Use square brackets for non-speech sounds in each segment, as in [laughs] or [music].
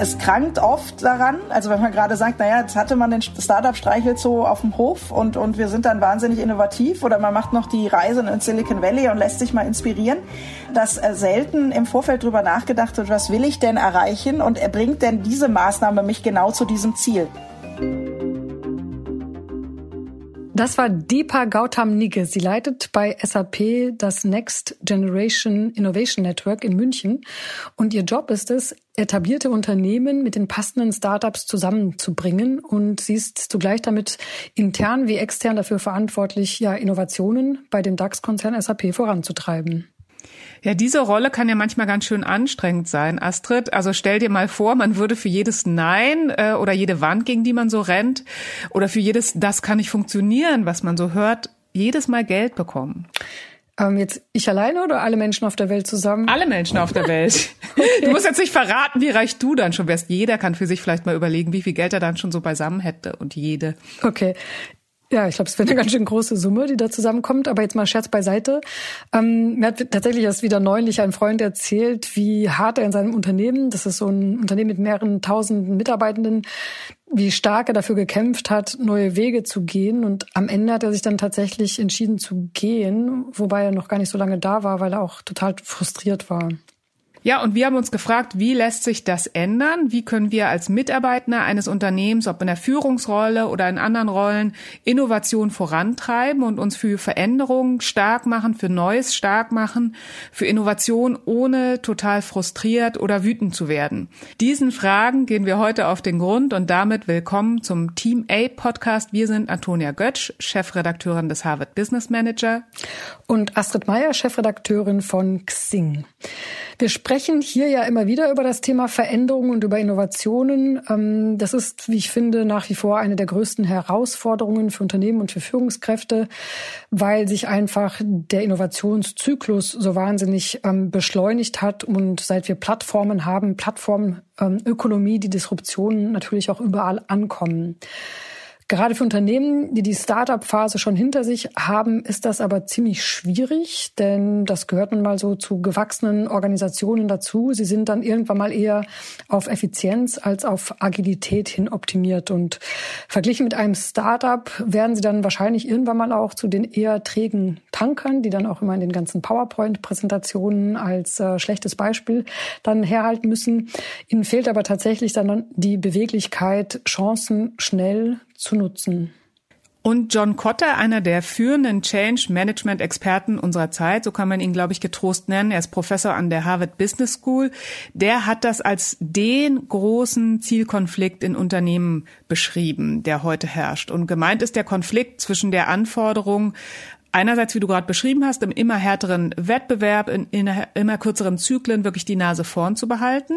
Es krankt oft daran, also wenn man gerade sagt, naja, jetzt hatte man den Startup-Streichel so auf dem Hof und, und wir sind dann wahnsinnig innovativ oder man macht noch die Reise in Silicon Valley und lässt sich mal inspirieren, dass äh, selten im Vorfeld drüber nachgedacht wird, was will ich denn erreichen und erbringt denn diese Maßnahme mich genau zu diesem Ziel. Das war Deepa Gautam Nigge. Sie leitet bei SAP das Next Generation Innovation Network in München. Und ihr Job ist es, etablierte Unternehmen mit den passenden Startups zusammenzubringen. Und sie ist zugleich damit intern wie extern dafür verantwortlich, ja, Innovationen bei dem DAX-Konzern SAP voranzutreiben. Ja, diese Rolle kann ja manchmal ganz schön anstrengend sein, Astrid. Also stell dir mal vor, man würde für jedes Nein äh, oder jede Wand, gegen die man so rennt, oder für jedes Das kann nicht funktionieren, was man so hört, jedes Mal Geld bekommen. Ähm, jetzt ich alleine oder alle Menschen auf der Welt zusammen? Alle Menschen auf der Welt. [laughs] okay. [laughs] Du musst jetzt nicht verraten, wie reich du dann schon wärst. Jeder kann für sich vielleicht mal überlegen, wie viel Geld er dann schon so beisammen hätte und jede. Okay. Ja, ich glaube, es wäre eine [laughs] ganz schön große Summe, die da zusammenkommt. Aber jetzt mal Scherz beiseite. Ähm, mir hat tatsächlich erst wieder neulich ein Freund erzählt, wie hart er in seinem Unternehmen, das ist so ein Unternehmen mit mehreren tausenden Mitarbeitenden, wie stark er dafür gekämpft hat, neue Wege zu gehen. Und am Ende hat er sich dann tatsächlich entschieden zu gehen, wobei er noch gar nicht so lange da war, weil er auch total frustriert war. Ja, und wir haben uns gefragt, wie lässt sich das ändern? Wie können wir als Mitarbeiter eines Unternehmens, ob in der Führungsrolle oder in anderen Rollen, Innovation vorantreiben und uns für Veränderungen stark machen, für Neues stark machen, für Innovation ohne total frustriert oder wütend zu werden? Diesen Fragen gehen wir heute auf den Grund und damit willkommen zum Team A Podcast. Wir sind Antonia Götsch, Chefredakteurin des Harvard Business Manager und Astrid Meyer, Chefredakteurin von Xing. Wir sprechen hier ja immer wieder über das Thema Veränderung und über Innovationen. Ähm, das ist, wie ich finde, nach wie vor eine der größten Herausforderungen für Unternehmen und für Führungskräfte, weil sich einfach der Innovationszyklus so wahnsinnig ähm, beschleunigt hat und seit wir Plattformen haben, Plattformökonomie, die Disruptionen natürlich auch überall ankommen. Gerade für Unternehmen, die die Startup-Phase schon hinter sich haben, ist das aber ziemlich schwierig, denn das gehört nun mal so zu gewachsenen Organisationen dazu. Sie sind dann irgendwann mal eher auf Effizienz als auf Agilität hin optimiert. Und verglichen mit einem Startup werden sie dann wahrscheinlich irgendwann mal auch zu den eher trägen Tankern, die dann auch immer in den ganzen PowerPoint-Präsentationen als äh, schlechtes Beispiel dann herhalten müssen. Ihnen fehlt aber tatsächlich dann die Beweglichkeit, Chancen schnell zu nutzen. Und John Cotter, einer der führenden Change Management Experten unserer Zeit, so kann man ihn, glaube ich, getrost nennen. Er ist Professor an der Harvard Business School. Der hat das als den großen Zielkonflikt in Unternehmen beschrieben, der heute herrscht. Und gemeint ist der Konflikt zwischen der Anforderung einerseits, wie du gerade beschrieben hast, im immer härteren Wettbewerb, in, in immer kürzeren Zyklen wirklich die Nase vorn zu behalten.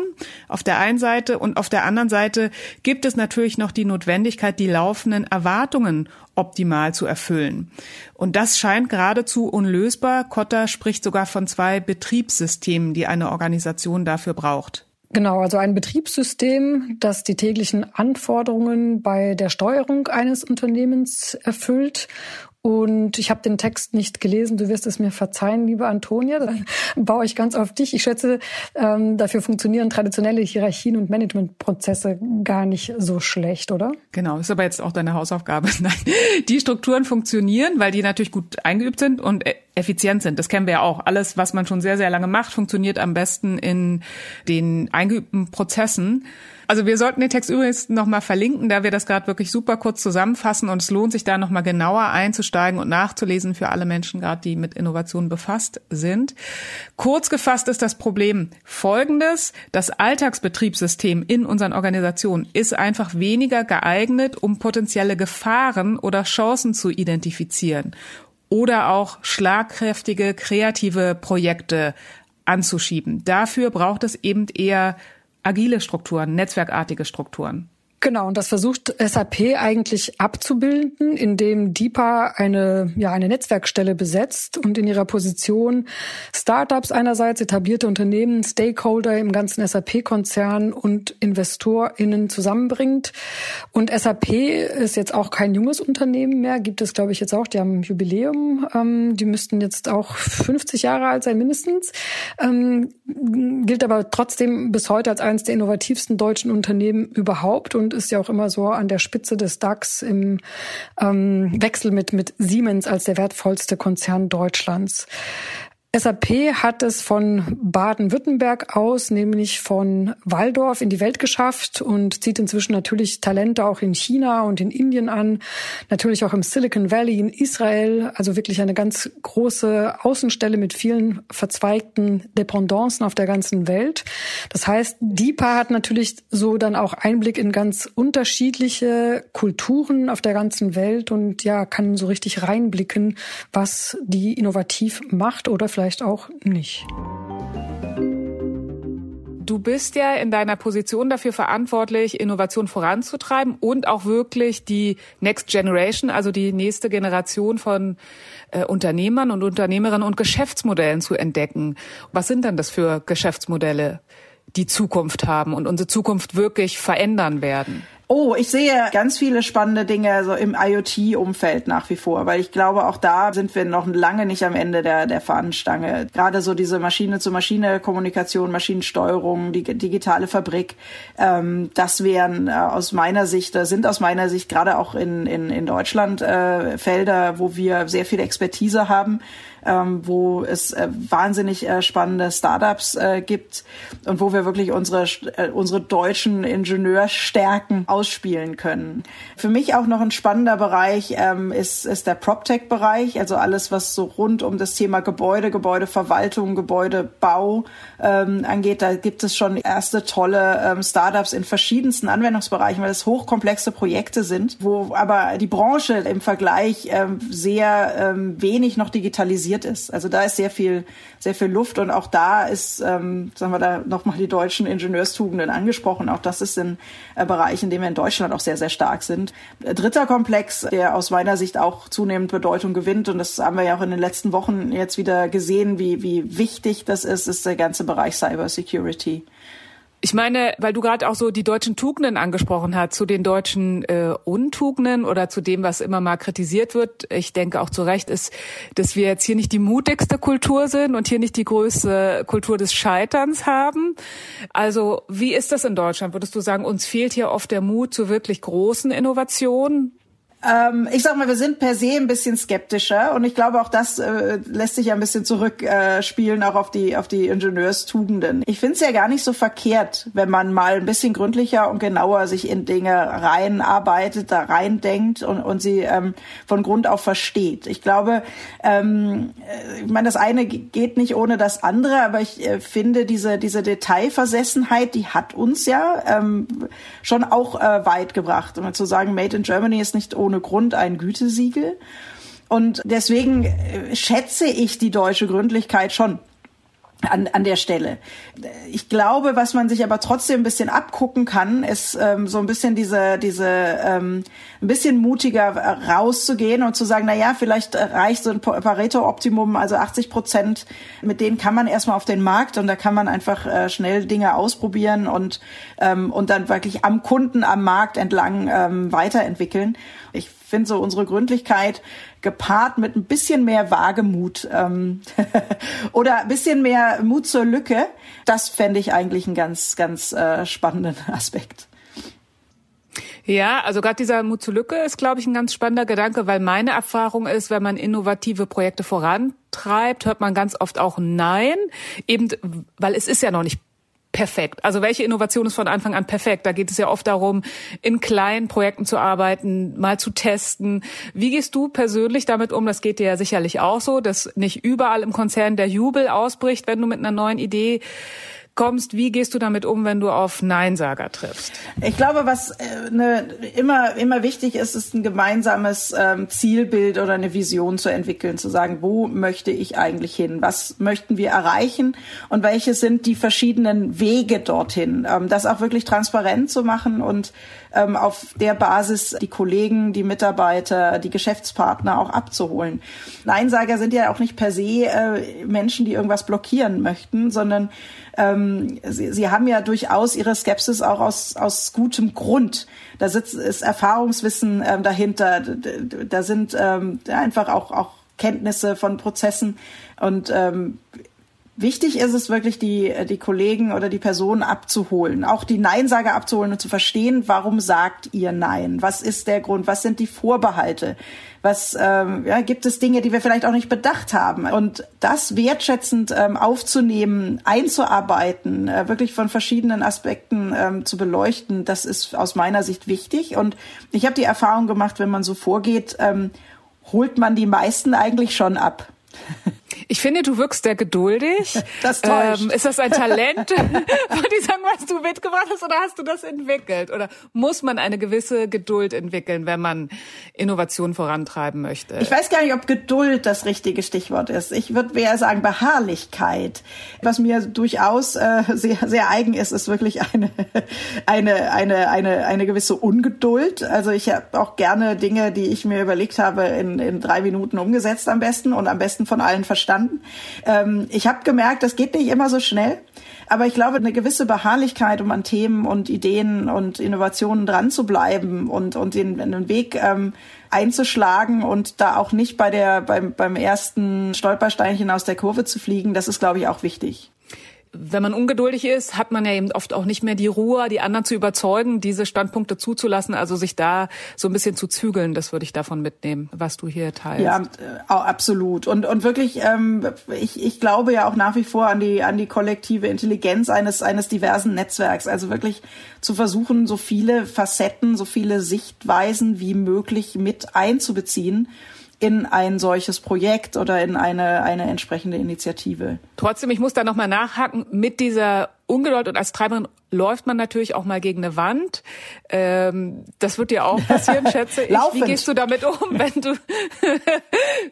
Auf der einen Seite und auf der anderen Seite gibt es natürlich noch die Notwendigkeit, die laufenden Erwartungen optimal zu erfüllen. Und das scheint geradezu unlösbar. Kotter spricht sogar von zwei Betriebssystemen, die eine Organisation dafür braucht. Genau, also ein Betriebssystem, das die täglichen Anforderungen bei der Steuerung eines Unternehmens erfüllt und ich habe den Text nicht gelesen. Du wirst es mir verzeihen, liebe Antonia. Da baue ich ganz auf dich. Ich schätze, ähm, dafür funktionieren traditionelle Hierarchien und Managementprozesse gar nicht so schlecht, oder? Genau, ist aber jetzt auch deine Hausaufgabe. [laughs] Nein, die Strukturen funktionieren, weil die natürlich gut eingeübt sind und e- effizient sind. Das kennen wir ja auch. Alles, was man schon sehr, sehr lange macht, funktioniert am besten in den eingeübten Prozessen. Also wir sollten den Text übrigens nochmal verlinken, da wir das gerade wirklich super kurz zusammenfassen und es lohnt sich da nochmal genauer einzusteigen und nachzulesen für alle Menschen gerade, die mit Innovation befasst sind. Kurz gefasst ist das Problem folgendes. Das Alltagsbetriebssystem in unseren Organisationen ist einfach weniger geeignet, um potenzielle Gefahren oder Chancen zu identifizieren oder auch schlagkräftige, kreative Projekte anzuschieben. Dafür braucht es eben eher agile Strukturen, netzwerkartige Strukturen. Genau, und das versucht SAP eigentlich abzubilden, indem DIPA eine, ja, eine Netzwerkstelle besetzt und in ihrer Position Startups einerseits, etablierte Unternehmen, Stakeholder im ganzen SAP-Konzern und InvestorInnen zusammenbringt. Und SAP ist jetzt auch kein junges Unternehmen mehr, gibt es, glaube ich, jetzt auch, die haben Jubiläum, ähm, die müssten jetzt auch 50 Jahre alt sein mindestens. Ähm, gilt aber trotzdem bis heute als eines der innovativsten deutschen Unternehmen überhaupt und ist ja auch immer so an der Spitze des DAX im ähm, Wechsel mit, mit Siemens als der wertvollste Konzern Deutschlands. SAP hat es von Baden-Württemberg aus, nämlich von Waldorf in die Welt geschafft und zieht inzwischen natürlich Talente auch in China und in Indien an, natürlich auch im Silicon Valley in Israel, also wirklich eine ganz große Außenstelle mit vielen verzweigten Dependancen auf der ganzen Welt. Das heißt, DIPA hat natürlich so dann auch Einblick in ganz unterschiedliche Kulturen auf der ganzen Welt und ja, kann so richtig reinblicken, was die innovativ macht oder vielleicht vielleicht auch nicht. Du bist ja in deiner Position dafür verantwortlich, Innovation voranzutreiben und auch wirklich die Next Generation, also die nächste Generation von äh, Unternehmern und Unternehmerinnen und Geschäftsmodellen zu entdecken. Was sind denn das für Geschäftsmodelle, die Zukunft haben und unsere Zukunft wirklich verändern werden? Oh, ich sehe ganz viele spannende Dinge so im IoT-Umfeld nach wie vor, weil ich glaube, auch da sind wir noch lange nicht am Ende der, der Fahnenstange. Gerade so diese Maschine-zu-Maschine-Kommunikation, Maschinensteuerung, die digitale Fabrik, ähm, das wären äh, aus meiner Sicht, äh, sind aus meiner Sicht gerade auch in, in, in Deutschland äh, Felder, wo wir sehr viel Expertise haben ähm, wo es äh, wahnsinnig äh, spannende Startups äh, gibt und wo wir wirklich unsere, äh, unsere deutschen Ingenieurstärken ausspielen können. Für mich auch noch ein spannender Bereich ähm, ist, ist der PropTech-Bereich, also alles, was so rund um das Thema Gebäude, Gebäudeverwaltung, Gebäudebau ähm, angeht. Da gibt es schon erste tolle ähm, Startups in verschiedensten Anwendungsbereichen, weil es hochkomplexe Projekte sind, wo aber die Branche im Vergleich ähm, sehr ähm, wenig noch digitalisiert organisiert ist. Also da ist sehr viel, sehr viel Luft und auch da ist, ähm, sagen wir da nochmal die deutschen Ingenieurstugenden angesprochen. Auch das ist ein äh, Bereich, in dem wir in Deutschland auch sehr, sehr stark sind. Äh, dritter Komplex, der aus meiner Sicht auch zunehmend Bedeutung gewinnt und das haben wir ja auch in den letzten Wochen jetzt wieder gesehen, wie, wie wichtig das ist, ist der ganze Bereich Cybersecurity. Ich meine, weil du gerade auch so die deutschen Tugenden angesprochen hast, zu den deutschen äh, Untugenden oder zu dem, was immer mal kritisiert wird. Ich denke auch zu Recht ist, dass wir jetzt hier nicht die mutigste Kultur sind und hier nicht die größte Kultur des Scheiterns haben. Also wie ist das in Deutschland? Würdest du sagen, uns fehlt hier oft der Mut zu wirklich großen Innovationen? Ähm, ich sag mal, wir sind per se ein bisschen skeptischer und ich glaube auch das äh, lässt sich ja ein bisschen zurückspielen äh, auch auf die auf die Ingenieurstugenden. Ich finde es ja gar nicht so verkehrt, wenn man mal ein bisschen gründlicher und genauer sich in Dinge reinarbeitet, da reindenkt und, und sie ähm, von Grund auf versteht. Ich glaube, ähm, äh, ich meine, das eine geht nicht ohne das andere, aber ich äh, finde diese diese Detailversessenheit, die hat uns ja ähm, schon auch äh, weit gebracht. Um zu sagen, Made in Germany ist nicht ohne ohne Grund ein Gütesiegel. Und deswegen äh, schätze ich die deutsche Gründlichkeit schon an, an der Stelle. Ich glaube, was man sich aber trotzdem ein bisschen abgucken kann, ist ähm, so ein bisschen diese, diese ähm, ein bisschen mutiger rauszugehen und zu sagen, na ja, vielleicht reicht so ein Pareto-Optimum, also 80 Prozent, mit denen kann man erstmal auf den Markt und da kann man einfach äh, schnell Dinge ausprobieren und, ähm, und dann wirklich am Kunden, am Markt entlang ähm, weiterentwickeln. Ich finde so unsere Gründlichkeit gepaart mit ein bisschen mehr Wagemut ähm, [laughs] oder ein bisschen mehr Mut zur Lücke, das fände ich eigentlich einen ganz, ganz äh, spannenden [laughs] Aspekt. Ja, also gerade dieser Mut zur Lücke ist, glaube ich, ein ganz spannender Gedanke, weil meine Erfahrung ist, wenn man innovative Projekte vorantreibt, hört man ganz oft auch Nein, eben weil es ist ja noch nicht perfekt. Also welche Innovation ist von Anfang an perfekt? Da geht es ja oft darum, in kleinen Projekten zu arbeiten, mal zu testen. Wie gehst du persönlich damit um? Das geht dir ja sicherlich auch so, dass nicht überall im Konzern der Jubel ausbricht, wenn du mit einer neuen Idee kommst, wie gehst du damit um, wenn du auf Neinsager triffst? Ich glaube, was äh, ne, immer, immer wichtig ist, ist ein gemeinsames ähm, Zielbild oder eine Vision zu entwickeln, zu sagen, wo möchte ich eigentlich hin? Was möchten wir erreichen? Und welche sind die verschiedenen Wege dorthin? Ähm, das auch wirklich transparent zu machen und ähm, auf der Basis die Kollegen, die Mitarbeiter, die Geschäftspartner auch abzuholen. Neinsager sind ja auch nicht per se äh, Menschen, die irgendwas blockieren möchten, sondern ähm, sie, sie haben ja durchaus ihre Skepsis auch aus, aus gutem Grund. Da sitzt, ist Erfahrungswissen ähm, dahinter, da sind ähm, einfach auch, auch Kenntnisse von Prozessen und ähm, Wichtig ist es wirklich, die, die Kollegen oder die Personen abzuholen, auch die Neinsager abzuholen und zu verstehen, warum sagt ihr Nein? Was ist der Grund? Was sind die Vorbehalte? Was ähm, ja, gibt es Dinge, die wir vielleicht auch nicht bedacht haben? Und das wertschätzend ähm, aufzunehmen, einzuarbeiten, äh, wirklich von verschiedenen Aspekten ähm, zu beleuchten, das ist aus meiner Sicht wichtig. Und ich habe die Erfahrung gemacht, wenn man so vorgeht, ähm, holt man die meisten eigentlich schon ab. [laughs] Ich finde, du wirkst sehr geduldig. [laughs] Das täuscht. Ähm, ist das ein Talent, [laughs] ich sagen, was du mitgebracht hast, oder hast du das entwickelt? Oder muss man eine gewisse Geduld entwickeln, wenn man Innovation vorantreiben möchte? Ich weiß gar nicht, ob Geduld das richtige Stichwort ist. Ich würde eher sagen Beharrlichkeit. Was mir durchaus äh, sehr, sehr eigen ist, ist wirklich eine, [laughs] eine, eine, eine, eine gewisse Ungeduld. Also ich habe auch gerne Dinge, die ich mir überlegt habe, in, in drei Minuten umgesetzt am besten und am besten von allen verstanden verstanden. Ähm, ich habe gemerkt, das geht nicht immer so schnell. Aber ich glaube, eine gewisse Beharrlichkeit, um an Themen und Ideen und Innovationen dran zu bleiben und, und den, den Weg ähm, einzuschlagen und da auch nicht bei der, beim, beim ersten Stolpersteinchen aus der Kurve zu fliegen, das ist, glaube ich, auch wichtig wenn man ungeduldig ist, hat man ja eben oft auch nicht mehr die Ruhe, die anderen zu überzeugen, diese Standpunkte zuzulassen, also sich da so ein bisschen zu zügeln. Das würde ich davon mitnehmen, was du hier teilst. Ja, absolut. Und und wirklich, ähm, ich, ich glaube ja auch nach wie vor an die an die kollektive Intelligenz eines eines diversen Netzwerks. Also wirklich zu versuchen, so viele Facetten, so viele Sichtweisen wie möglich mit einzubeziehen in ein solches Projekt oder in eine, eine entsprechende Initiative. Trotzdem, ich muss da nochmal nachhaken, mit dieser Ungeduld und als Treiberin läuft man natürlich auch mal gegen eine Wand. Ähm, das wird dir auch [laughs] passieren, schätze ich. Wie gehst du damit um, wenn du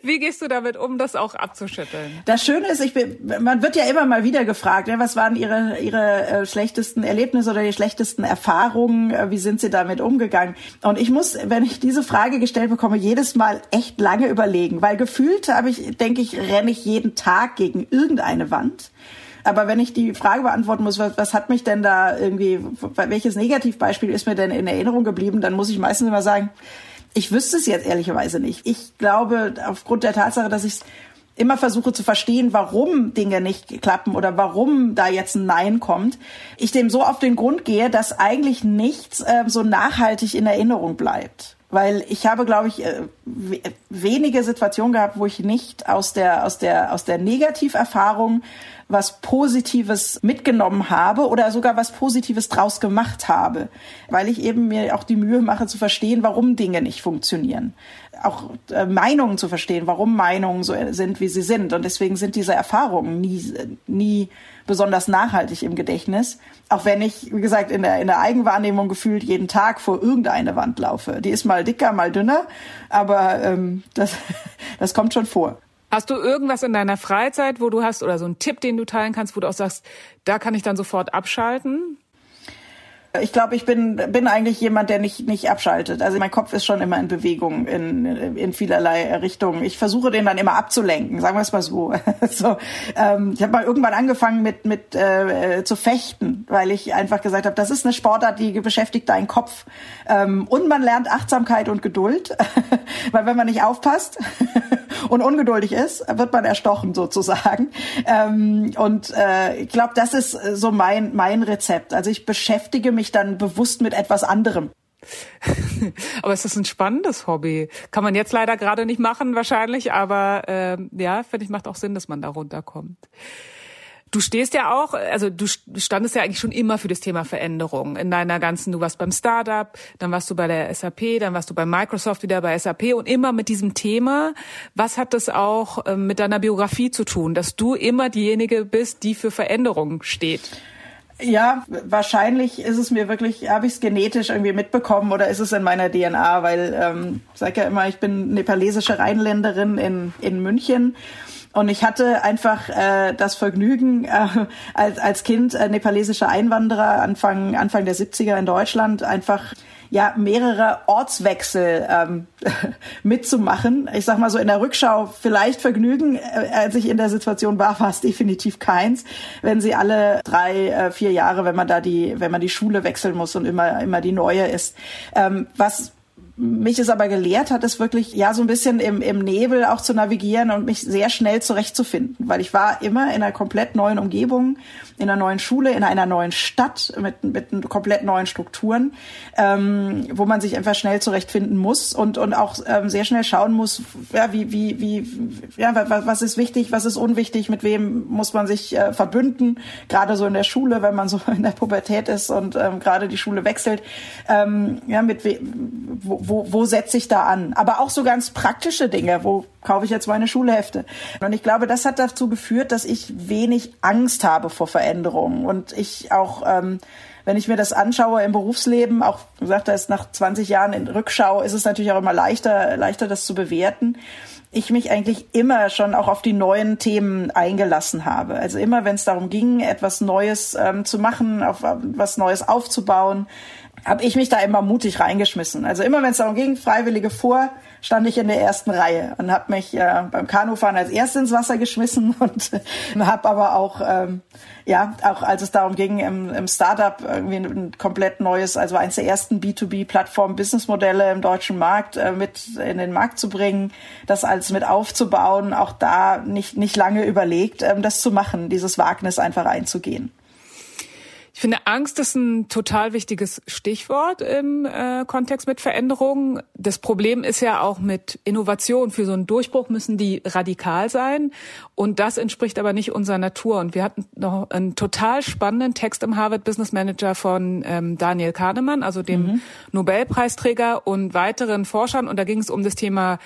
wie gehst du damit um, das auch abzuschütteln? Das Schöne ist, ich bin, man wird ja immer mal wieder gefragt, ne, was waren ihre ihre äh, schlechtesten Erlebnisse oder die schlechtesten Erfahrungen? Äh, wie sind sie damit umgegangen? Und ich muss, wenn ich diese Frage gestellt bekomme, jedes Mal echt lange überlegen, weil gefühlt habe ich, denke ich, renne ich jeden Tag gegen irgendeine Wand. Aber wenn ich die Frage beantworten muss, was, was hat mich denn da irgendwie, welches Negativbeispiel ist mir denn in Erinnerung geblieben, dann muss ich meistens immer sagen, ich wüsste es jetzt ehrlicherweise nicht. Ich glaube, aufgrund der Tatsache, dass ich es immer versuche zu verstehen, warum Dinge nicht klappen oder warum da jetzt ein Nein kommt, ich dem so auf den Grund gehe, dass eigentlich nichts äh, so nachhaltig in Erinnerung bleibt. Weil ich habe, glaube ich, äh, wenige Situationen gehabt, wo ich nicht aus der, aus der, aus der Negativerfahrung was Positives mitgenommen habe oder sogar was Positives draus gemacht habe, weil ich eben mir auch die Mühe mache zu verstehen, warum Dinge nicht funktionieren. Auch äh, Meinungen zu verstehen, warum Meinungen so sind, wie sie sind. Und deswegen sind diese Erfahrungen nie, nie besonders nachhaltig im Gedächtnis. Auch wenn ich, wie gesagt, in der, in der Eigenwahrnehmung gefühlt jeden Tag vor irgendeine Wand laufe. Die ist mal dicker, mal dünner, aber ähm, das, [laughs] das kommt schon vor. Hast du irgendwas in deiner Freizeit, wo du hast, oder so einen Tipp, den du teilen kannst, wo du auch sagst, da kann ich dann sofort abschalten? Ich glaube, ich bin, bin eigentlich jemand, der nicht, nicht abschaltet. Also mein Kopf ist schon immer in Bewegung in, in vielerlei Richtungen. Ich versuche den dann immer abzulenken, sagen wir es mal so. [laughs] so ähm, ich habe mal irgendwann angefangen mit, mit äh, zu fechten, weil ich einfach gesagt habe, das ist eine Sportart, die beschäftigt deinen Kopf. Ähm, und man lernt Achtsamkeit und Geduld, [laughs] weil wenn man nicht aufpasst [laughs] und ungeduldig ist, wird man erstochen sozusagen. Ähm, und äh, ich glaube, das ist so mein, mein Rezept. Also ich beschäftige mich dann bewusst mit etwas anderem. [laughs] aber es ist ein spannendes Hobby. Kann man jetzt leider gerade nicht machen wahrscheinlich, aber äh, ja, finde ich, macht auch Sinn, dass man da runterkommt. Du stehst ja auch, also du standest ja eigentlich schon immer für das Thema Veränderung in deiner ganzen, du warst beim Startup, dann warst du bei der SAP, dann warst du bei Microsoft wieder bei SAP und immer mit diesem Thema. Was hat das auch ähm, mit deiner Biografie zu tun, dass du immer diejenige bist, die für Veränderung steht? Ja, wahrscheinlich ist es mir wirklich, habe ich es genetisch irgendwie mitbekommen oder ist es in meiner DNA, weil ähm, ich sage ja immer, ich bin nepalesische Rheinländerin in, in München. Und ich hatte einfach äh, das Vergnügen, äh, als, als Kind äh, nepalesischer Einwanderer Anfang, Anfang der 70er in Deutschland einfach ja mehrere Ortswechsel ähm, [laughs] mitzumachen. Ich sag mal so in der Rückschau vielleicht Vergnügen, äh, als ich in der Situation war, war es definitiv keins. Wenn sie alle drei, äh, vier Jahre, wenn man da die, wenn man die Schule wechseln muss und immer immer die neue ist. Ähm, was mich es aber gelehrt hat, es wirklich ja so ein bisschen im, im Nebel auch zu navigieren und mich sehr schnell zurechtzufinden, weil ich war immer in einer komplett neuen Umgebung, in einer neuen Schule, in einer neuen Stadt mit, mit komplett neuen Strukturen, ähm, wo man sich einfach schnell zurechtfinden muss und, und auch ähm, sehr schnell schauen muss, ja, wie, wie, wie, ja, was, was ist wichtig, was ist unwichtig, mit wem muss man sich äh, verbünden, gerade so in der Schule, wenn man so [laughs] in der Pubertät ist und ähm, gerade die Schule wechselt, ähm, ja, mit we wo, wo, wo setze ich da an? Aber auch so ganz praktische Dinge, wo kaufe ich jetzt meine Schulhefte? Und ich glaube, das hat dazu geführt, dass ich wenig Angst habe vor Veränderungen und ich auch ähm, wenn ich mir das anschaue im Berufsleben, auch gesagt, da ist nach 20 Jahren in Rückschau, ist es natürlich auch immer leichter, leichter das zu bewerten. Ich mich eigentlich immer schon auch auf die neuen Themen eingelassen habe. Also immer, wenn es darum ging, etwas Neues ähm, zu machen, auf was Neues aufzubauen, habe ich mich da immer mutig reingeschmissen. Also immer, wenn es darum ging, Freiwillige vor, stand ich in der ersten Reihe und habe mich äh, beim Kanufahren als erstes ins Wasser geschmissen [laughs] und äh, habe aber auch, ähm, ja, auch als es darum ging, im, im Startup irgendwie ein, komplett neues, also eines der ersten B2B-Plattform-Businessmodelle im deutschen Markt äh, mit in den Markt zu bringen, das alles mit aufzubauen, auch da nicht, nicht lange überlegt, ähm, das zu machen, dieses Wagnis einfach einzugehen. Ich finde, Angst ist ein total wichtiges Stichwort im äh, Kontext mit Veränderungen. Das Problem ist ja auch mit Innovation. Für so einen Durchbruch müssen die radikal sein. Und das entspricht aber nicht unserer Natur. Und wir hatten noch einen total spannenden Text im Harvard Business Manager von ähm, Daniel Kahnemann, also dem mhm. Nobelpreisträger und weiteren Forschern. Und da ging es um das Thema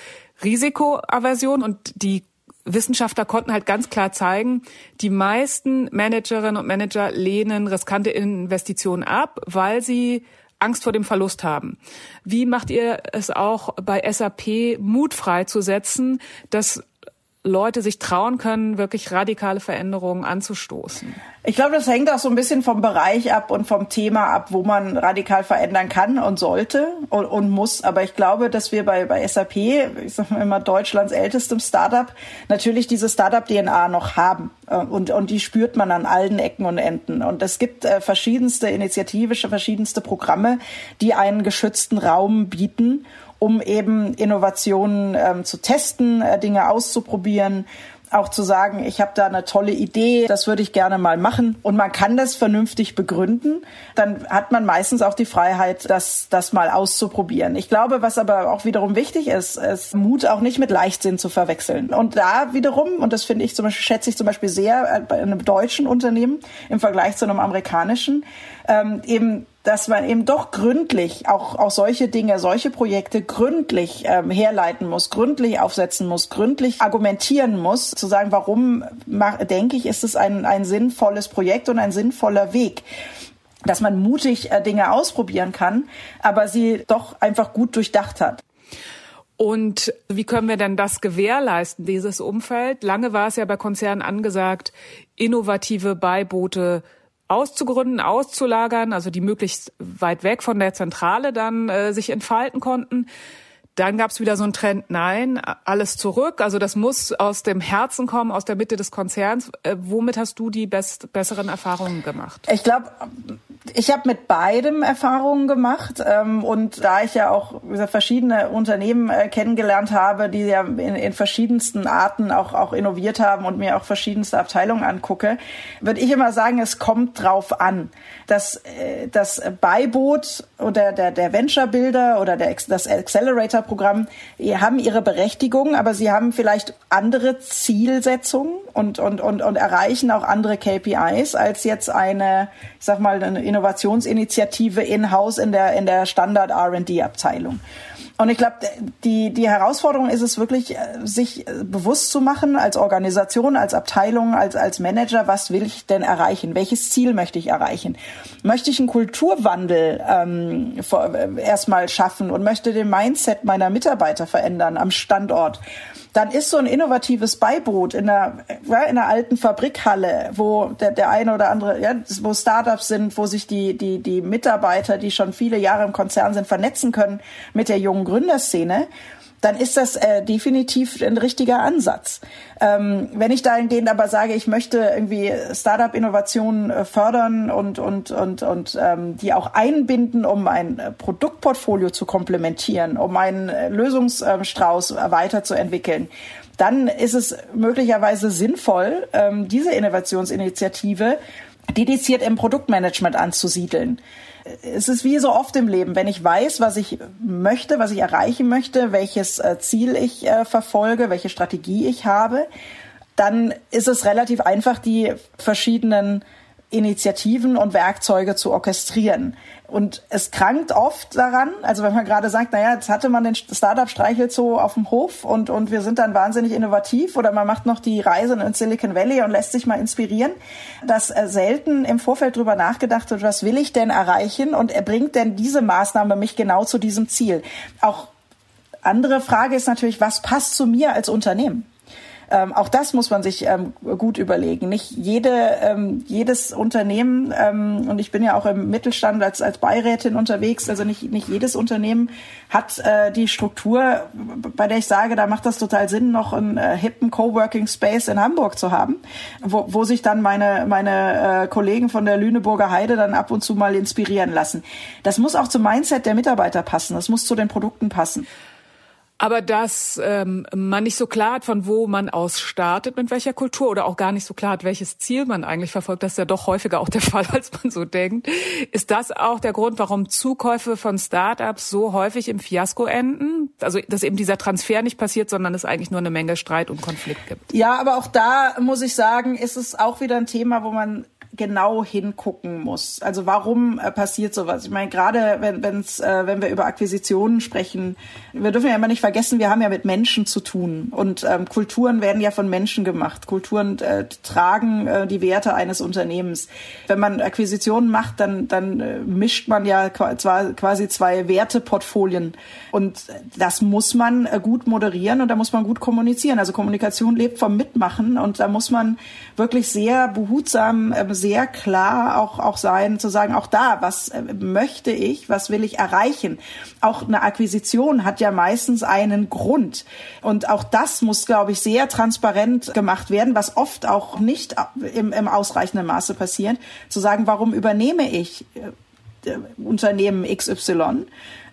Risikoaversion und die Wissenschaftler konnten halt ganz klar zeigen, die meisten Managerinnen und Manager lehnen riskante Investitionen ab, weil sie Angst vor dem Verlust haben. Wie macht ihr es auch bei SAP Mut freizusetzen, dass Leute sich trauen können, wirklich radikale Veränderungen anzustoßen? Ich glaube, das hängt auch so ein bisschen vom Bereich ab und vom Thema ab, wo man radikal verändern kann und sollte und, und muss. Aber ich glaube, dass wir bei, bei SAP, ich sage immer Deutschlands ältestem Startup, natürlich diese Startup-DNA noch haben. Äh, und, und die spürt man an allen Ecken und Enden. Und es gibt äh, verschiedenste initiativische, verschiedenste Programme, die einen geschützten Raum bieten um eben Innovationen ähm, zu testen, äh, Dinge auszuprobieren auch zu sagen, ich habe da eine tolle Idee, das würde ich gerne mal machen und man kann das vernünftig begründen, dann hat man meistens auch die Freiheit, das, das mal auszuprobieren. Ich glaube, was aber auch wiederum wichtig ist, ist Mut auch nicht mit Leichtsinn zu verwechseln. Und da wiederum, und das finde ich zum Beispiel, schätze ich zum Beispiel sehr bei einem deutschen Unternehmen im Vergleich zu einem amerikanischen, ähm, eben dass man eben doch gründlich auch, auch solche Dinge, solche Projekte gründlich ähm, herleiten muss, gründlich aufsetzen muss, gründlich argumentieren muss, zu sagen, warum mach, denke ich, ist es ein, ein sinnvolles Projekt und ein sinnvoller Weg dass man mutig äh, Dinge ausprobieren kann, aber sie doch einfach gut durchdacht hat. Und wie können wir denn das gewährleisten, dieses Umfeld? Lange war es ja bei Konzernen angesagt, innovative Beiboote auszugründen, auszulagern, also die möglichst weit weg von der Zentrale dann äh, sich entfalten konnten. Dann gab es wieder so einen Trend, nein, alles zurück. Also das muss aus dem Herzen kommen, aus der Mitte des Konzerns. Äh, womit hast du die best, besseren Erfahrungen gemacht? Ich glaube, ich habe mit beidem Erfahrungen gemacht ähm, und da ich ja auch gesagt, verschiedene Unternehmen äh, kennengelernt habe, die ja in, in verschiedensten Arten auch, auch innoviert haben und mir auch verschiedenste Abteilungen angucke, würde ich immer sagen, es kommt drauf an. dass äh, das Beiboot oder der, der Venture Builder oder der, das Accelerator Programm haben ihre Berechtigung, aber sie haben vielleicht andere Zielsetzungen und, und, und, und erreichen auch andere KPIs als jetzt eine, ich sag mal, eine Innovationsinitiative in-house in der, in der Standard R&D-Abteilung. Und ich glaube, die, die Herausforderung ist es wirklich, äh, sich äh, bewusst zu machen als Organisation, als Abteilung, als, als Manager, was will ich denn erreichen? Welches Ziel möchte ich erreichen? Möchte ich einen Kulturwandel ähm, äh, erstmal schaffen und möchte den Mindset meiner Mitarbeiter verändern am Standort? Dann ist so ein innovatives Beiboot in der, ja, in der alten Fabrikhalle, wo der, der eine oder andere, ja, wo Startups sind, wo sich die, die, die Mitarbeiter, die schon viele Jahre im Konzern sind, vernetzen können mit der jungen Gründerszene dann ist das äh, definitiv ein richtiger Ansatz. Ähm, wenn ich dahingehend aber sage, ich möchte irgendwie Startup-Innovationen äh, fördern und, und, und, und ähm, die auch einbinden, um ein äh, Produktportfolio zu komplementieren, um einen äh, Lösungsstrauß weiterzuentwickeln, dann ist es möglicherweise sinnvoll, ähm, diese Innovationsinitiative dediziert im Produktmanagement anzusiedeln es ist wie so oft im Leben, wenn ich weiß, was ich möchte, was ich erreichen möchte, welches äh, Ziel ich äh, verfolge, welche Strategie ich habe, dann ist es relativ einfach, die verschiedenen Initiativen und Werkzeuge zu orchestrieren. Und es krankt oft daran, also wenn man gerade sagt, naja, jetzt hatte man den Startup Streichelzoo auf dem Hof und, und wir sind dann wahnsinnig innovativ oder man macht noch die Reise in Silicon Valley und lässt sich mal inspirieren, dass äh, selten im Vorfeld drüber nachgedacht wird, was will ich denn erreichen und erbringt denn diese Maßnahme mich genau zu diesem Ziel. Auch andere Frage ist natürlich, was passt zu mir als Unternehmen? Ähm, auch das muss man sich ähm, gut überlegen. Nicht jede, ähm, jedes Unternehmen, ähm, und ich bin ja auch im Mittelstand als, als Beirätin unterwegs, also nicht, nicht jedes Unternehmen hat äh, die Struktur, bei der ich sage, da macht das total Sinn, noch einen äh, hippen Coworking Space in Hamburg zu haben, wo, wo sich dann meine, meine äh, Kollegen von der Lüneburger Heide dann ab und zu mal inspirieren lassen. Das muss auch zum Mindset der Mitarbeiter passen, das muss zu den Produkten passen. Aber dass ähm, man nicht so klar hat, von wo man aus startet, mit welcher Kultur oder auch gar nicht so klar hat, welches Ziel man eigentlich verfolgt, das ist ja doch häufiger auch der [laughs] Fall, als man so denkt. Ist das auch der Grund, warum Zukäufe von Startups so häufig im Fiasko enden? Also dass eben dieser Transfer nicht passiert, sondern es eigentlich nur eine Menge Streit und Konflikt gibt. Ja, aber auch da muss ich sagen, ist es auch wieder ein Thema, wo man genau hingucken muss. Also warum äh, passiert sowas? Ich meine, gerade wenn, wenn's, äh, wenn wir über Akquisitionen sprechen, wir dürfen ja immer nicht vergessen, wir haben ja mit Menschen zu tun und ähm, Kulturen werden ja von Menschen gemacht. Kulturen äh, tragen äh, die Werte eines Unternehmens. Wenn man Akquisitionen macht, dann, dann äh, mischt man ja quasi zwei Werteportfolien und das muss man äh, gut moderieren und da muss man gut kommunizieren. Also Kommunikation lebt vom Mitmachen und da muss man wirklich sehr behutsam, äh, sehr klar auch, auch sein, zu sagen, auch da, was äh, möchte ich, was will ich erreichen? Auch eine Akquisition hat ja meistens einen Grund. Und auch das muss, glaube ich, sehr transparent gemacht werden, was oft auch nicht im, im ausreichenden Maße passiert, zu sagen, warum übernehme ich äh, Unternehmen XY?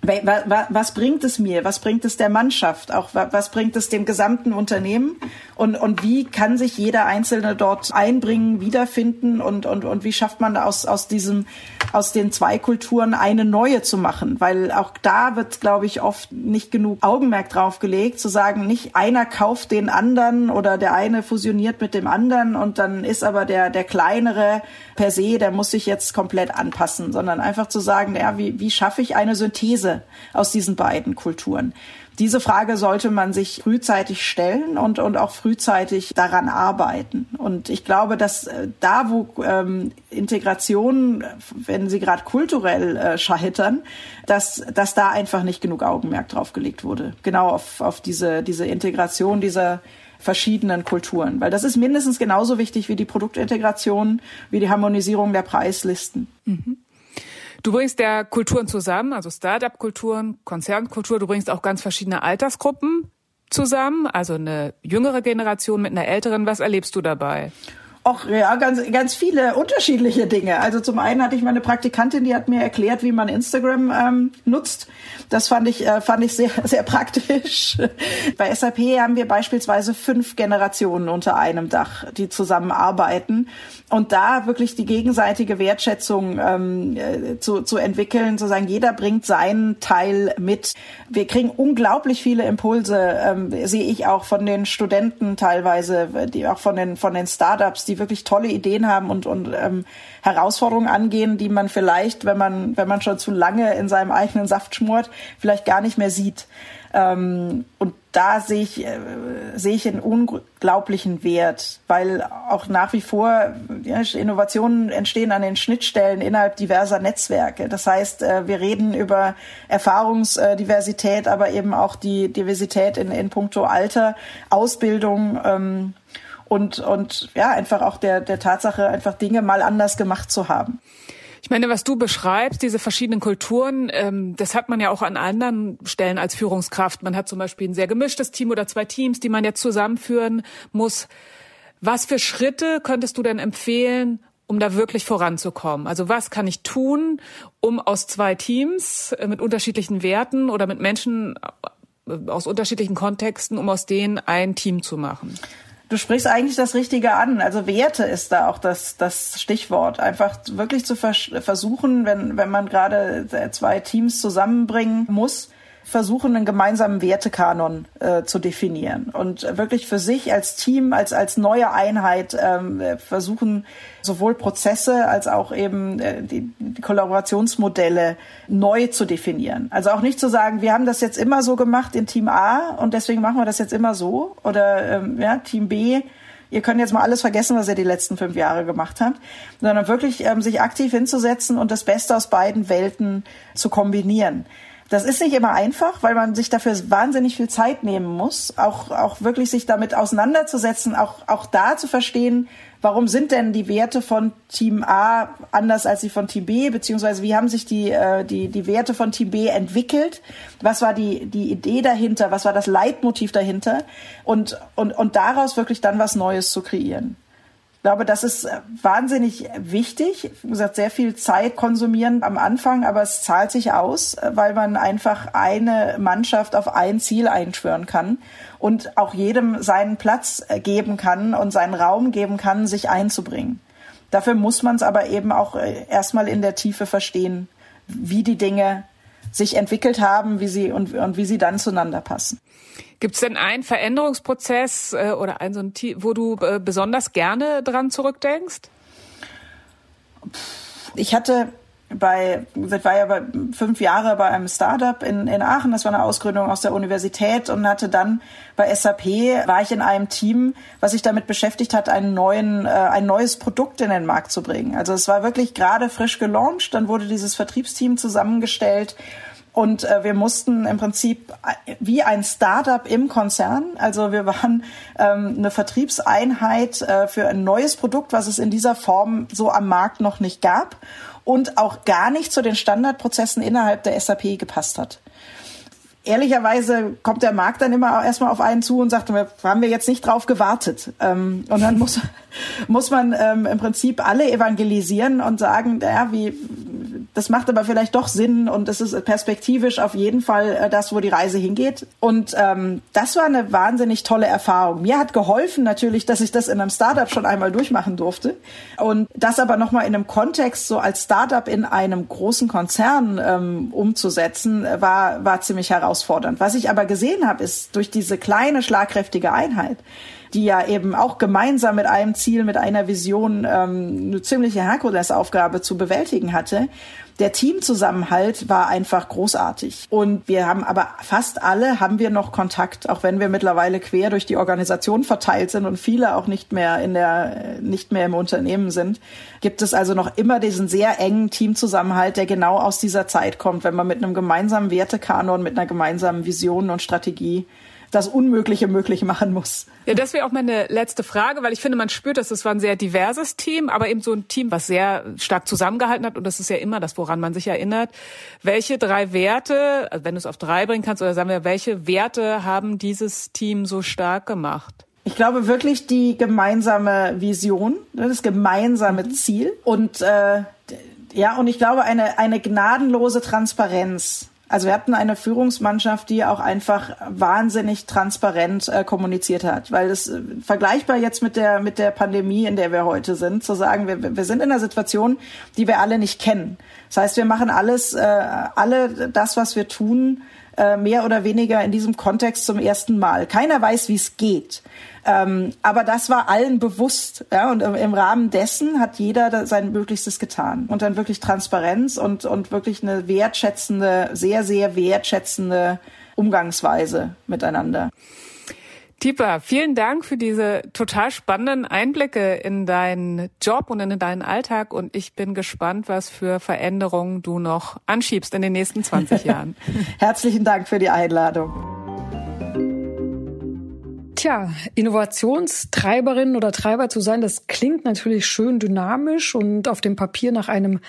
Was bringt es mir? Was bringt es der Mannschaft? Auch was bringt es dem gesamten Unternehmen? Und, und wie kann sich jeder Einzelne dort einbringen, wiederfinden? Und, und, und wie schafft man aus, aus diesem, aus den zwei Kulturen eine neue zu machen? Weil auch da wird, glaube ich, oft nicht genug Augenmerk drauf gelegt, zu sagen, nicht einer kauft den anderen oder der eine fusioniert mit dem anderen und dann ist aber der, der kleinere per se, der muss sich jetzt komplett anpassen, sondern einfach zu sagen, ja, wie, wie schaffe ich eine Synthese? Synthese aus diesen beiden Kulturen? Diese Frage sollte man sich frühzeitig stellen und, und auch frühzeitig daran arbeiten. Und ich glaube, dass äh, da, wo ähm, Integration, wenn sie gerade kulturell äh, scheitern, dass, dass da einfach nicht genug Augenmerk drauf gelegt wurde. Genau auf, auf diese, diese Integration dieser verschiedenen Kulturen. Weil das ist mindestens genauso wichtig wie die Produktintegration, wie die Harmonisierung der Preislisten. Mhm. Du bringst ja Kulturen zusammen, also Start-up-Kulturen, Konzernkultur. Du bringst auch ganz verschiedene Altersgruppen zusammen, also eine jüngere Generation mit einer älteren. Was erlebst du dabei? Auch ja, ganz, ganz viele unterschiedliche Dinge. Also zum einen hatte ich meine Praktikantin, die hat mir erklärt, wie man Instagram ähm, nutzt. Das fand ich, äh, fand ich sehr, sehr praktisch. [laughs] Bei SAP haben wir beispielsweise fünf Generationen unter einem Dach, die zusammenarbeiten. Und da wirklich die gegenseitige Wertschätzung ähm, äh, zu, zu entwickeln, zu sagen, jeder bringt seinen Teil mit. Wir kriegen unglaublich viele Impulse, ähm, sehe ich auch von den Studenten teilweise, die auch von den, von den Startups, die wirklich tolle Ideen haben und, und ähm, Herausforderungen angehen, die man vielleicht, wenn man, wenn man schon zu lange in seinem eigenen Saft schmort, vielleicht gar nicht mehr sieht. Ähm, und da sehe ich, äh, sehe ich einen unglaublichen Wert, weil auch nach wie vor ja, Innovationen entstehen an den Schnittstellen innerhalb diverser Netzwerke. Das heißt, äh, wir reden über Erfahrungsdiversität, aber eben auch die Diversität in, in puncto Alter, Ausbildung, ähm, und, und ja, einfach auch der, der Tatsache, einfach Dinge mal anders gemacht zu haben. Ich meine, was du beschreibst, diese verschiedenen Kulturen, ähm, das hat man ja auch an anderen Stellen als Führungskraft. Man hat zum Beispiel ein sehr gemischtes Team oder zwei Teams, die man jetzt zusammenführen muss. Was für Schritte könntest du denn empfehlen, um da wirklich voranzukommen? Also was kann ich tun, um aus zwei Teams äh, mit unterschiedlichen Werten oder mit Menschen äh, aus unterschiedlichen Kontexten, um aus denen ein Team zu machen? Du sprichst eigentlich das Richtige an. Also Werte ist da auch das, das Stichwort. Einfach wirklich zu vers versuchen, wenn, wenn man gerade zwei Teams zusammenbringen muss, versuchen, einen gemeinsamen Wertekanon äh, zu definieren und wirklich für sich als Team, als, als neue Einheit ähm, versuchen, sowohl Prozesse als auch eben äh, die, die Kollaborationsmodelle neu zu definieren. Also auch nicht zu sagen, wir haben das jetzt immer so gemacht in Team A und deswegen machen wir das jetzt immer so oder ähm, ja, Team B ihr könnt jetzt mal alles vergessen, was ihr die letzten fünf Jahre gemacht habt, sondern wirklich ähm, sich aktiv hinzusetzen und das Beste aus beiden Welten zu kombinieren. Das ist nicht immer einfach, weil man sich dafür wahnsinnig viel Zeit nehmen muss, auch, auch wirklich sich damit auseinanderzusetzen, auch, auch da zu verstehen, warum sind denn die Werte von Team A anders als die von Team B, beziehungsweise wie haben sich die, äh, die, die Werte von Team B entwickelt? Was war die, die Idee dahinter? Was war das Leitmotiv dahinter? Und, und, und daraus wirklich dann was Neues zu kreieren. Ich glaube, das ist äh, wahnsinnig wichtig. Wie gesagt, sehr viel Zeit konsumieren am Anfang, aber es zahlt sich aus, äh, weil man einfach eine Mannschaft auf ein Ziel einschwören kann und auch jedem seinen Platz äh, geben kann und seinen Raum geben kann, sich einzubringen. Dafür muss man es aber eben auch erstmal in der Tiefe verstehen, wie die Dinge sich entwickelt haben, wie sie und, und wie sie dann zueinander passen. Gibt es denn einen Veränderungsprozess äh, oder ein so ein wo du äh, besonders gerne dran zurückdenkst? Ich hatte bei, das war ja bei fünf Jahre bei einem Startup in, in Aachen, das war eine Ausgründung aus der Universität und hatte dann bei SAP, war ich in einem Team, was sich damit beschäftigt hat, einen neuen, äh, ein neues Produkt in den Markt zu bringen. Also es war wirklich gerade frisch gelauncht, dann wurde dieses Vertriebsteam zusammengestellt und äh, wir mussten im Prinzip äh, wie ein Startup im Konzern, also wir waren ähm, eine Vertriebseinheit äh, für ein neues Produkt, was es in dieser Form so am Markt noch nicht gab und auch gar nicht zu den Standardprozessen innerhalb der SAP gepasst hat ehrlicherweise kommt der Markt dann immer erstmal auf einen zu und sagt, haben wir jetzt nicht drauf gewartet. Ähm, und dann muss, [laughs] muss man ähm, im Prinzip alle evangelisieren und sagen, ja, wie, das macht aber vielleicht doch Sinn und das ist perspektivisch auf jeden Fall äh, das, wo die Reise hingeht. Und ähm, das war eine wahnsinnig tolle Erfahrung. Mir hat geholfen natürlich, dass ich das in einem Startup schon einmal durchmachen durfte. Und das aber nochmal in einem Kontext, so als Startup in einem großen Konzern ähm, umzusetzen, war, war ziemlich herausfordernd. Was ich aber gesehen habe, ist durch diese kleine, schlagkräftige Einheit, die ja eben auch gemeinsam mit einem Ziel, mit einer Vision ähm, eine ziemliche Herkulesaufgabe zu bewältigen hatte. Der Teamzusammenhalt war einfach großartig. Und wir haben aber fast alle haben wir noch Kontakt, auch wenn wir mittlerweile quer durch die Organisation verteilt sind und viele auch nicht mehr in der, nicht mehr im Unternehmen sind. Gibt es also noch immer diesen sehr engen Teamzusammenhalt, der genau aus dieser Zeit kommt, wenn man mit einem gemeinsamen Wertekanon, mit einer gemeinsamen Vision und Strategie das Unmögliche möglich machen muss. Ja, das wäre auch meine letzte Frage, weil ich finde, man spürt, dass es war ein sehr diverses Team, aber eben so ein Team, was sehr stark zusammengehalten hat. Und das ist ja immer das, woran man sich erinnert. Welche drei Werte, wenn du es auf drei bringen kannst, oder sagen wir, welche Werte haben dieses Team so stark gemacht? Ich glaube wirklich die gemeinsame Vision, ne, das gemeinsame mhm. Ziel und äh, ja, und ich glaube eine, eine gnadenlose Transparenz. Also wir hatten eine Führungsmannschaft, die auch einfach wahnsinnig transparent äh, kommuniziert hat, weil es äh, vergleichbar jetzt mit der mit der Pandemie, in der wir heute sind, zu sagen, wir, wir sind in einer Situation, die wir alle nicht kennen. Das heißt, wir machen alles, äh, alle das, was wir tun, äh, mehr oder weniger in diesem Kontext zum ersten Mal. Keiner weiß, wie es geht. Ähm, aber das war allen bewusst. Ja? Und im, Rahmen dessen hat jeder sein Möglichstes getan. Und dann wirklich Transparenz und, und wirklich eine wertschätzende, sehr, sehr wertschätzende Umgangsweise miteinander. Tipa, vielen Dank für diese total spannenden Einblicke in deinen Job und in deinen Alltag. Und ich bin gespannt, was für Veränderungen du noch anschiebst in den nächsten 20 Jahren. [laughs] Herzlichen Dank für die Einladung. Tja, Innovationstreiberin oder Treiber zu sein, das klingt natürlich schön dynamisch und auf dem Papier nach einem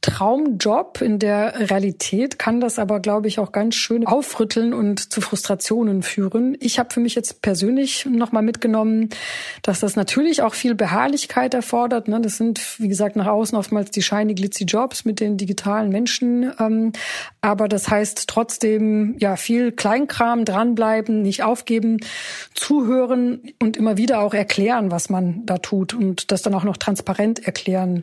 Traumjob. In der Realität kann das aber, glaube ich, auch ganz schön aufrütteln und zu Frustrationen führen. Ich habe für mich jetzt persönlich nochmal mitgenommen, dass das natürlich auch viel Beharrlichkeit erfordert. Ne? Das sind, wie gesagt, nach außen oftmals die shiny glitzy Jobs mit den digitalen Menschen. Ähm, aber das heißt trotzdem, ja, viel Kleinkram dranbleiben, nicht aufgeben, zuhören und immer wieder auch erklären, was man da tut und das dann auch noch transparent erklären.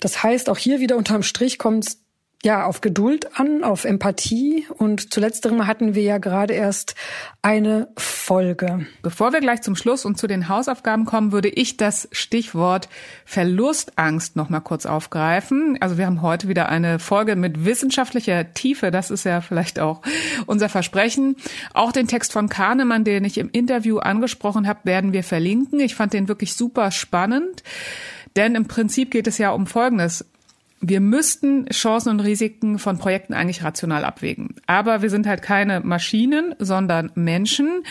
Das heißt, auch hier wieder unterm Strich kommt ja, auf Geduld an, auf Empathie und zuletzt hatten wir ja gerade erst eine Folge. Bevor wir gleich zum Schluss und zu den Hausaufgaben kommen, würde ich das Stichwort Verlustangst noch mal kurz aufgreifen. Also wir haben heute wieder eine Folge mit wissenschaftlicher Tiefe, das ist ja vielleicht auch unser Versprechen. Auch den Text von Kahnemann, den ich im Interview angesprochen habe, werden wir verlinken. Ich fand den wirklich super spannend. Denn im Prinzip geht es ja um Folgendes wir müssten Chancen und Risiken von Projekten eigentlich rational abwägen. Aber wir sind halt keine Maschinen, sondern Menschen.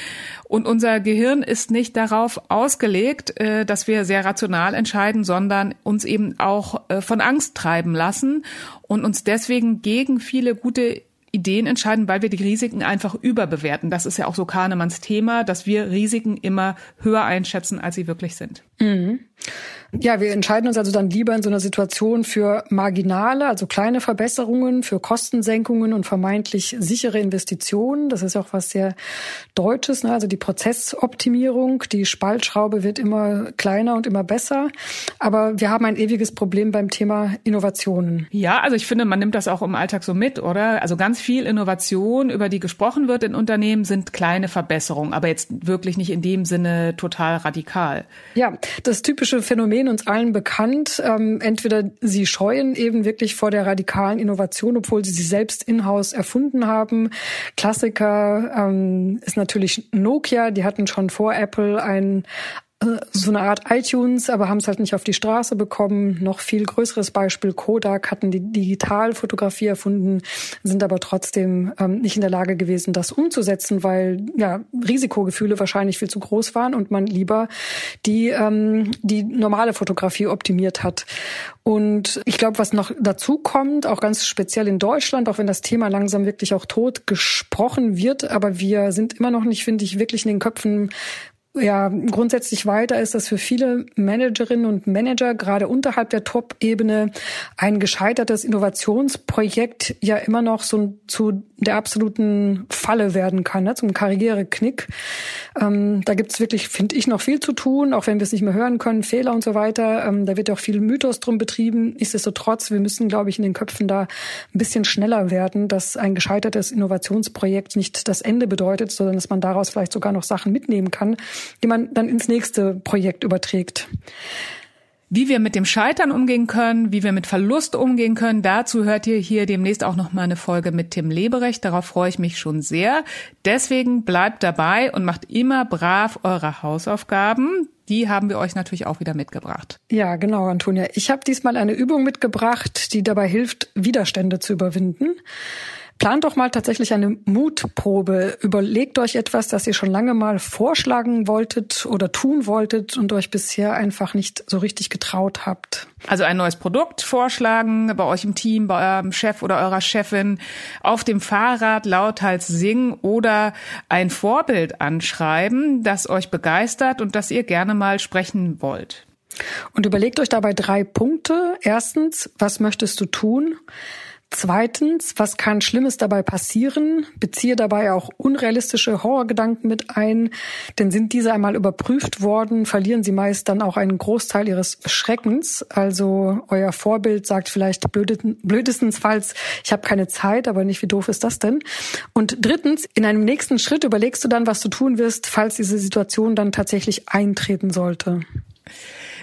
Und unser Gehirn ist nicht darauf ausgelegt, äh, dass wir sehr rational entscheiden, sondern uns eben auch äh, von Angst treiben lassen und uns deswegen gegen viele gute Ideen entscheiden, weil wir die Risiken einfach überbewerten. Das ist ja auch so Kahnemanns Thema, dass wir Risiken immer höher einschätzen, als sie wirklich sind. Mhm. Ja, wir entscheiden uns also dann lieber in so einer Situation für marginale, also kleine Verbesserungen, für Kostensenkungen und vermeintlich sichere Investitionen. Das ist auch was sehr Deutsches, ne? also die Prozessoptimierung. Die Spaltschraube wird immer kleiner und immer besser. Aber wir haben ein ewiges Problem beim Thema Innovationen. Ja, also ich finde, man nimmt das auch im Alltag so mit, oder? Also ganz viel Innovation, über die gesprochen wird in Unternehmen, sind kleine Verbesserungen, aber jetzt wirklich nicht in dem Sinne total radikal. Ja, das typische Phänomen uns allen bekannt. Ähm, entweder sie scheuen eben wirklich vor der radikalen Innovation, obwohl sie sie selbst in-house erfunden haben. Klassiker ähm, ist natürlich Nokia. Die hatten schon vor Apple ein so eine Art iTunes, aber haben es halt nicht auf die Straße bekommen. Noch viel größeres Beispiel, Kodak hatten die Digitalfotografie erfunden, sind aber trotzdem ähm, nicht in der Lage gewesen, das umzusetzen, weil ja Risikogefühle wahrscheinlich viel zu groß waren und man lieber die, ähm, die normale Fotografie optimiert hat. Und ich glaube, was noch dazu kommt, auch ganz speziell in Deutschland, auch wenn das Thema langsam wirklich auch tot gesprochen wird, aber wir sind immer noch nicht, finde ich, wirklich in den Köpfen ja, grundsätzlich weiter ist, dass für viele Managerinnen und Manager gerade unterhalb der Top-Ebene ein gescheitertes Innovationsprojekt ja immer noch so zu der absoluten Falle werden kann, ne, zum Karriereknick. Ähm, da gibt's wirklich, finde ich, noch viel zu tun, auch wenn wir es nicht mehr hören können, Fehler und so weiter. Ähm, da wird auch viel Mythos drum betrieben. Nichtsdestotrotz, wir müssen, glaube ich, in den Köpfen da ein bisschen schneller werden, dass ein gescheitertes Innovationsprojekt nicht das Ende bedeutet, sondern dass man daraus vielleicht sogar noch Sachen mitnehmen kann, die man dann ins nächste Projekt überträgt. Wie wir mit dem Scheitern umgehen können, wie wir mit Verlust umgehen können, dazu hört ihr hier demnächst auch noch mal eine Folge mit Tim Leberecht. Darauf freue ich mich schon sehr. Deswegen bleibt dabei und macht immer brav eure Hausaufgaben. Die haben wir euch natürlich auch wieder mitgebracht. Ja, genau, Antonia. Ich habe diesmal eine Übung mitgebracht, die dabei hilft, Widerstände zu überwinden. Plant doch mal tatsächlich eine Mutprobe. Überlegt euch etwas, das ihr schon lange mal vorschlagen wolltet oder tun wolltet und euch bisher einfach nicht so richtig getraut habt. Also ein neues Produkt vorschlagen bei euch im Team, bei eurem Chef oder eurer Chefin, auf dem Fahrrad lauthals singen oder ein Vorbild anschreiben, das euch begeistert und das ihr gerne mal sprechen wollt. Und überlegt euch dabei drei Punkte. Erstens, was möchtest du tun? Zweitens, was kann Schlimmes dabei passieren? Beziehe dabei auch unrealistische Horrorgedanken mit ein, denn sind diese einmal überprüft worden, verlieren sie meist dann auch einen Großteil ihres Schreckens. Also euer Vorbild sagt vielleicht blödestensfalls, ich habe keine Zeit, aber nicht, wie doof ist das denn? Und drittens, in einem nächsten Schritt überlegst du dann, was du tun wirst, falls diese Situation dann tatsächlich eintreten sollte.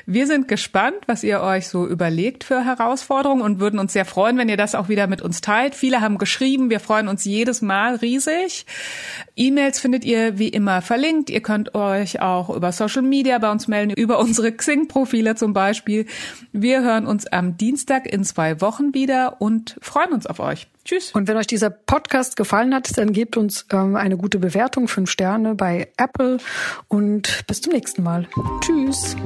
Wir sind gespannt, was ihr euch so überlegt für Herausforderungen und würden uns sehr freuen, wenn ihr das auch wieder mit uns teilt. Viele haben geschrieben, wir freuen uns jedes Mal riesig. E-Mails findet ihr wie immer verlinkt. Ihr könnt euch auch über Social Media bei uns melden, über unsere Xing-Profile zum Beispiel. Wir hören uns am Dienstag in zwei Wochen wieder und freuen uns auf euch. Tschüss. Und wenn euch dieser Podcast gefallen hat, dann gebt uns ähm, eine gute Bewertung, fünf Sterne bei Apple und bis zum nächsten Mal. Tschüss.